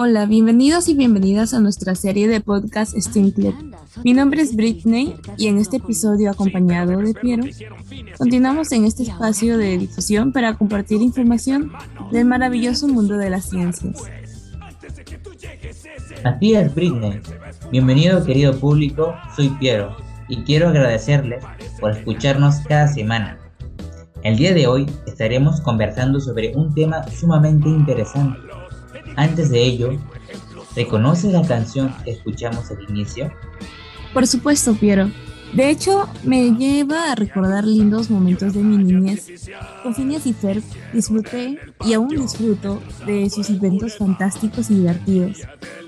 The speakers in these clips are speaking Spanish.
Hola, bienvenidos y bienvenidas a nuestra serie de podcast Steam Club. Mi nombre es Britney y en este episodio acompañado de Piero, continuamos en este espacio de difusión para compartir información del maravilloso mundo de las ciencias. Así es, Britney. Bienvenido querido público, soy Piero y quiero agradecerles por escucharnos cada semana. El día de hoy estaremos conversando sobre un tema sumamente interesante antes de ello, ¿reconoces la canción que escuchamos al inicio? Por supuesto, Piero. De hecho, me lleva a recordar lindos momentos de mi niñez. Con Phineas y Ferb disfruté y aún disfruto de sus inventos fantásticos y divertidos.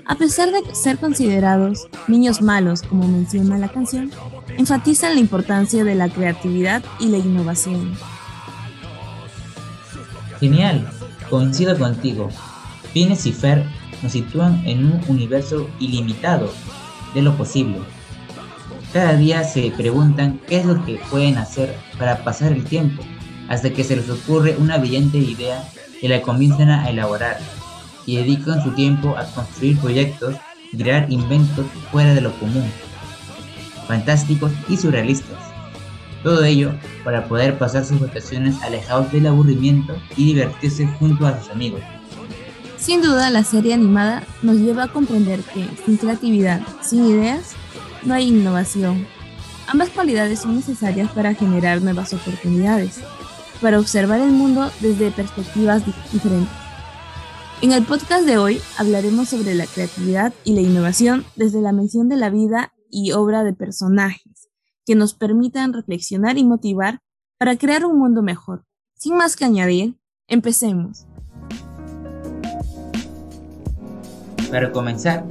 A pesar de ser considerados niños malos, como menciona la canción, enfatizan la importancia de la creatividad y la innovación. Genial, coincido contigo. Phineas y Fer nos sitúan en un universo ilimitado de lo posible. Cada día se preguntan qué es lo que pueden hacer para pasar el tiempo, hasta que se les ocurre una brillante idea y la comienzan a elaborar, y dedican su tiempo a construir proyectos y crear inventos fuera de lo común, fantásticos y surrealistas. Todo ello para poder pasar sus vacaciones alejados del aburrimiento y divertirse junto a sus amigos. Sin duda, la serie animada nos lleva a comprender que sin creatividad, sin ideas, no hay innovación. Ambas cualidades son necesarias para generar nuevas oportunidades, para observar el mundo desde perspectivas diferentes. En el podcast de hoy hablaremos sobre la creatividad y la innovación desde la mención de la vida y obra de personajes, que nos permitan reflexionar y motivar para crear un mundo mejor. Sin más que añadir, empecemos. Para comenzar,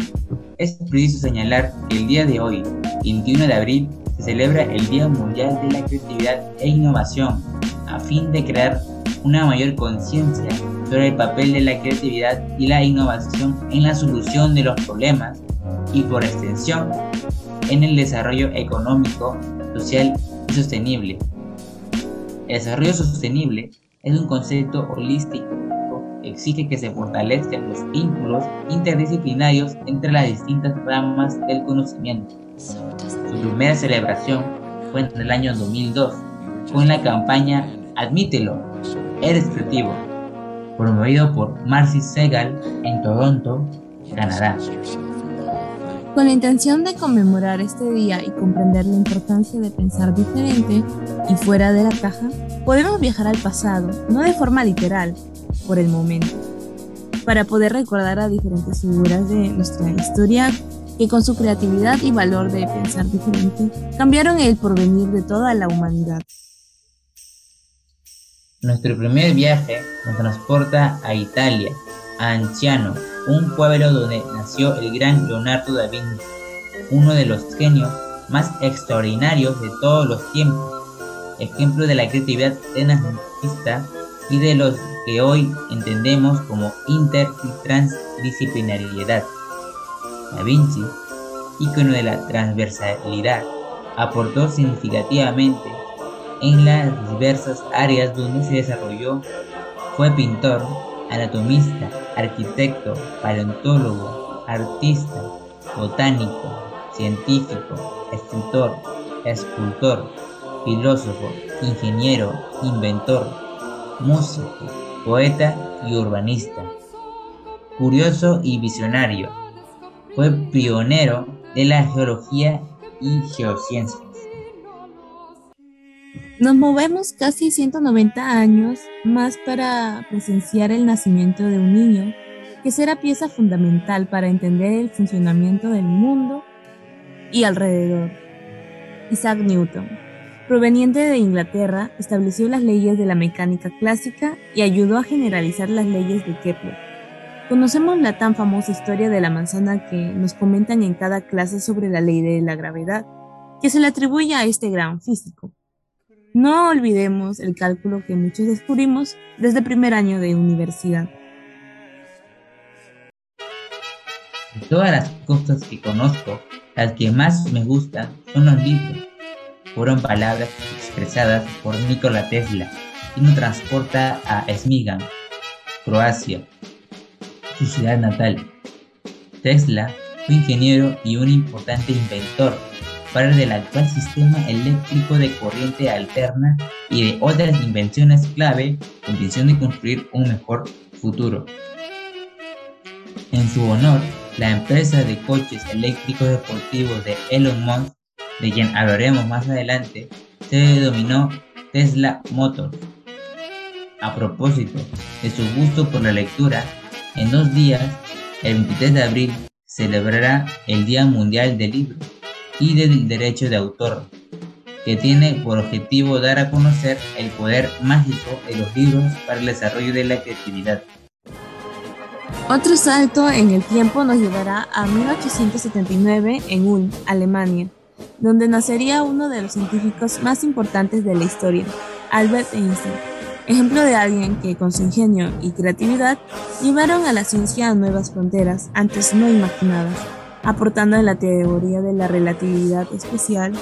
es preciso señalar que el día de hoy, 21 de abril, se celebra el Día Mundial de la Creatividad e Innovación, a fin de crear una mayor conciencia sobre el papel de la creatividad y la innovación en la solución de los problemas y por extensión en el desarrollo económico, social y sostenible. El desarrollo sostenible es un concepto holístico exige que se fortalezcan los vínculos interdisciplinarios entre las distintas ramas del conocimiento. Su primera celebración fue en el año 2002 con la campaña Admítelo, eres creativo, promovido por Marcy Segal en Toronto, Canadá. Con la intención de conmemorar este día y comprender la importancia de pensar diferente y fuera de la caja, podemos viajar al pasado, no de forma literal, por el momento, para poder recordar a diferentes figuras de nuestra historia que con su creatividad y valor de pensar diferente cambiaron el porvenir de toda la humanidad. Nuestro primer viaje nos transporta a Italia, a Anciano, un pueblo donde nació el gran Leonardo da Vinci, uno de los genios más extraordinarios de todos los tiempos, ejemplo de la creatividad renacentista y de los que hoy entendemos como inter y transdisciplinariedad. Da Vinci, ícono de la transversalidad, aportó significativamente en las diversas áreas donde se desarrolló. Fue pintor, anatomista, arquitecto, paleontólogo, artista, botánico, científico, escritor, escultor, filósofo, ingeniero, inventor, músico, poeta y urbanista. Curioso y visionario, fue pionero de la geología y geociencias. Nos movemos casi 190 años más para presenciar el nacimiento de un niño que será pieza fundamental para entender el funcionamiento del mundo y alrededor. Isaac Newton proveniente de Inglaterra, estableció las leyes de la mecánica clásica y ayudó a generalizar las leyes de Kepler. Conocemos la tan famosa historia de la manzana que nos comentan en cada clase sobre la ley de la gravedad, que se le atribuye a este gran físico. No olvidemos el cálculo que muchos descubrimos desde primer año de universidad. De todas las cosas que conozco, las que más me gustan son los libros fueron palabras expresadas por Nikola Tesla y nos transporta a Smigan, Croacia, su ciudad natal, Tesla fue ingeniero y un importante inventor, padre del actual sistema eléctrico de corriente alterna y de otras invenciones clave con visión de construir un mejor futuro. En su honor, la empresa de coches eléctricos deportivos de Elon Musk, de quien hablaremos más adelante, se denominó Tesla Motors. A propósito de su gusto por la lectura, en dos días, el 23 de abril, celebrará el Día Mundial del Libro y del Derecho de Autor, que tiene por objetivo dar a conocer el poder mágico de los libros para el desarrollo de la creatividad. Otro salto en el tiempo nos llevará a 1879 en Ulm, Alemania, donde nacería uno de los científicos más importantes de la historia, Albert Einstein, ejemplo de alguien que con su ingenio y creatividad llevaron a la ciencia a nuevas fronteras antes no imaginadas, aportando en la teoría de la relatividad especial,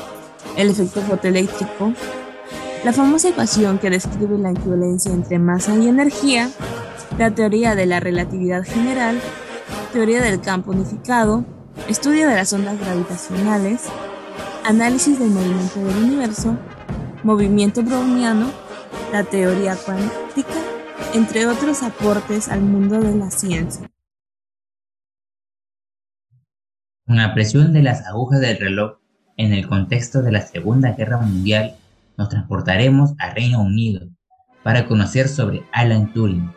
el efecto fotoeléctrico, la famosa ecuación que describe la equivalencia entre masa y energía, la teoría de la relatividad general, teoría del campo unificado, estudio de las ondas gravitacionales, análisis del movimiento del universo, movimiento browniano, la teoría cuántica, entre otros aportes al mundo de la ciencia. Con la presión de las agujas del reloj en el contexto de la Segunda Guerra Mundial, nos transportaremos a Reino Unido para conocer sobre Alan Turing,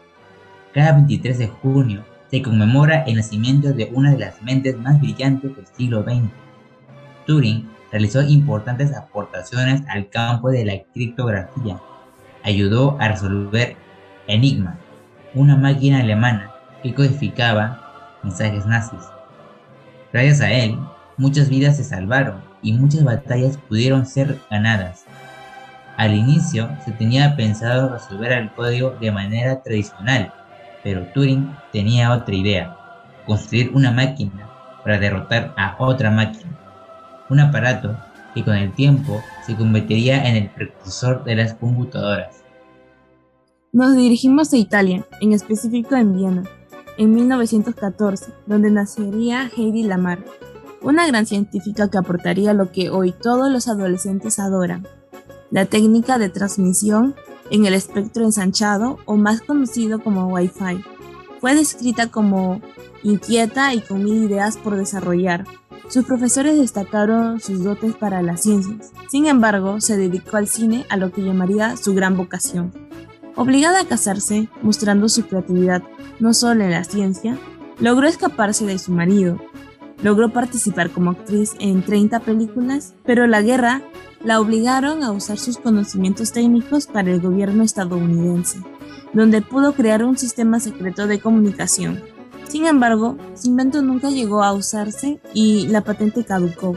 cada 23 de junio se conmemora el nacimiento de una de las mentes más brillantes del siglo XX. Turing realizó importantes aportaciones al campo de la criptografía. Ayudó a resolver Enigma, una máquina alemana que codificaba mensajes nazis. Gracias a él, muchas vidas se salvaron y muchas batallas pudieron ser ganadas. Al inicio se tenía pensado resolver el código de manera tradicional, pero Turing tenía otra idea, construir una máquina para derrotar a otra máquina, un aparato que con el tiempo se convertiría en el precursor de las computadoras. Nos dirigimos a Italia, en específico en Viena, en 1914, donde nacería Heidi Lamar, una gran científica que aportaría lo que hoy todos los adolescentes adoran, la técnica de transmisión en el espectro ensanchado o más conocido como Wi-Fi. Fue descrita como inquieta y con mil ideas por desarrollar. Sus profesores destacaron sus dotes para las ciencias. Sin embargo, se dedicó al cine a lo que llamaría su gran vocación. Obligada a casarse, mostrando su creatividad no solo en la ciencia, logró escaparse de su marido. Logró participar como actriz en 30 películas, pero la guerra la obligaron a usar sus conocimientos técnicos para el gobierno estadounidense, donde pudo crear un sistema secreto de comunicación. Sin embargo, su invento nunca llegó a usarse y la patente caducó.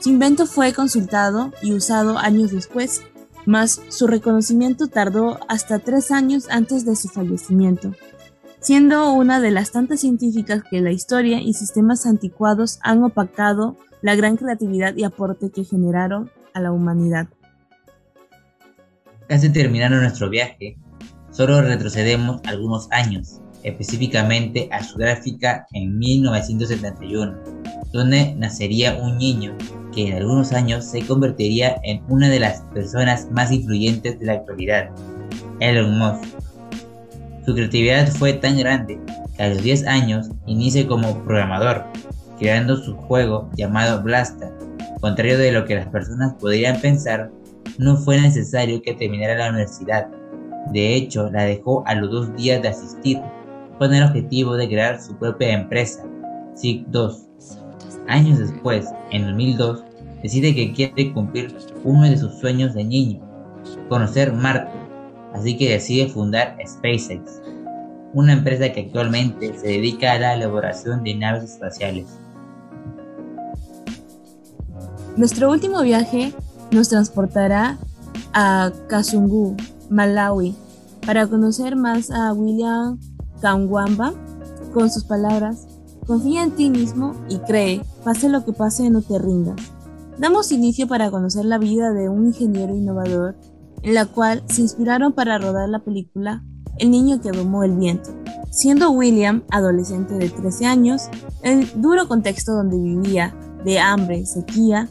Su invento fue consultado y usado años después, mas su reconocimiento tardó hasta tres años antes de su fallecimiento, siendo una de las tantas científicas que la historia y sistemas anticuados han opacado la gran creatividad y aporte que generaron a la humanidad. Casi terminando nuestro viaje, solo retrocedemos algunos años, específicamente a Sudáfrica en 1971, donde nacería un niño que en algunos años se convertiría en una de las personas más influyentes de la actualidad, Elon Musk. Su creatividad fue tan grande que a los 10 años inicia como programador, creando su juego llamado Blaster, Contrario de lo que las personas podrían pensar, no fue necesario que terminara la universidad. De hecho, la dejó a los dos días de asistir, con el objetivo de crear su propia empresa, SIG 2. Años después, en 2002, decide que quiere cumplir uno de sus sueños de niño, conocer Marte, así que decide fundar SpaceX, una empresa que actualmente se dedica a la elaboración de naves espaciales. Nuestro último viaje nos transportará a Kasungu, Malawi, para conocer más a William Kangwamba con sus palabras, confía en ti mismo y cree, pase lo que pase, no te rindas. Damos inicio para conocer la vida de un ingeniero innovador, en la cual se inspiraron para rodar la película El niño que domó el viento. Siendo William adolescente de 13 años, el duro contexto donde vivía, de hambre, sequía,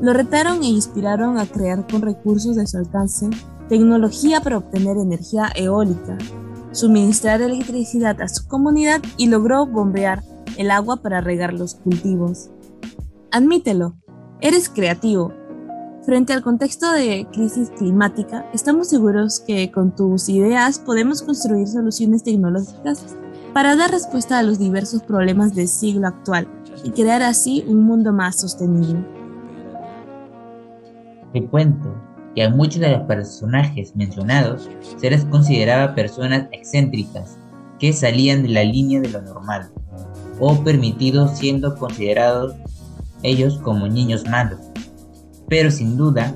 lo retaron e inspiraron a crear con recursos de su alcance tecnología para obtener energía eólica, suministrar electricidad a su comunidad y logró bombear el agua para regar los cultivos. Admítelo, eres creativo. Frente al contexto de crisis climática, estamos seguros que con tus ideas podemos construir soluciones tecnológicas para dar respuesta a los diversos problemas del siglo actual y crear así un mundo más sostenible. Te cuento que a muchos de los personajes mencionados se les consideraba personas excéntricas que salían de la línea de lo normal o permitidos siendo considerados ellos como niños malos. Pero sin duda,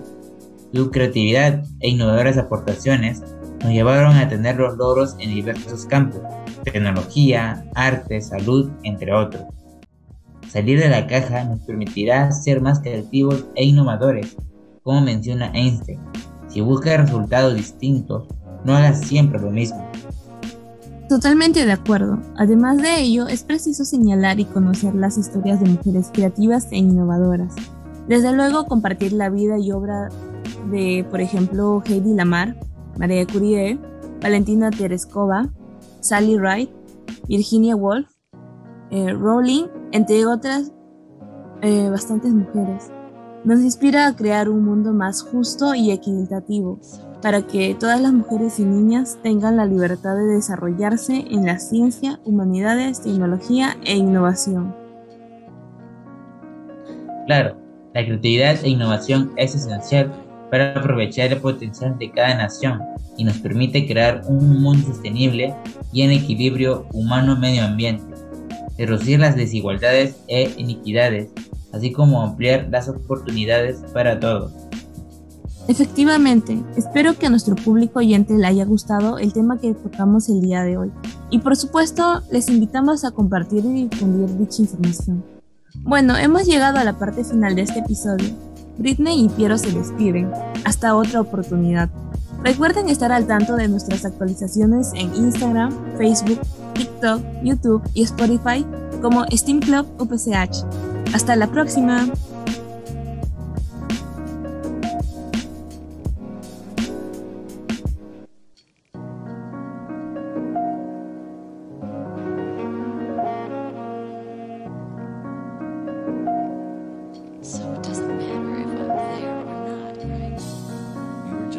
su creatividad e innovadoras aportaciones nos llevaron a tener los logros en diversos campos, tecnología, arte, salud, entre otros. Salir de la caja nos permitirá ser más creativos e innovadores, como menciona Einstein. Si buscas resultados distintos, no hagas siempre lo mismo. Totalmente de acuerdo. Además de ello, es preciso señalar y conocer las historias de mujeres creativas e innovadoras. Desde luego, compartir la vida y obra de, por ejemplo, Heidi Lamar, María Curie, Valentina Tereskova, Sally Wright, Virginia Woolf, eh, Rowling, entre otras eh, bastantes mujeres. Nos inspira a crear un mundo más justo y equitativo, para que todas las mujeres y niñas tengan la libertad de desarrollarse en la ciencia, humanidades, tecnología e innovación. Claro, la creatividad e innovación es esencial para aprovechar el potencial de cada nación y nos permite crear un mundo sostenible y en equilibrio humano-medio ambiente, reducir las desigualdades e iniquidades, así como ampliar las oportunidades para todos. Efectivamente, espero que a nuestro público oyente le haya gustado el tema que tocamos el día de hoy. Y por supuesto, les invitamos a compartir y difundir dicha información. Bueno, hemos llegado a la parte final de este episodio. Britney y Piero se despiden. Hasta otra oportunidad. Recuerden estar al tanto de nuestras actualizaciones en Instagram, Facebook, TikTok, YouTube y Spotify como Steam Club UPCH. Hasta la próxima.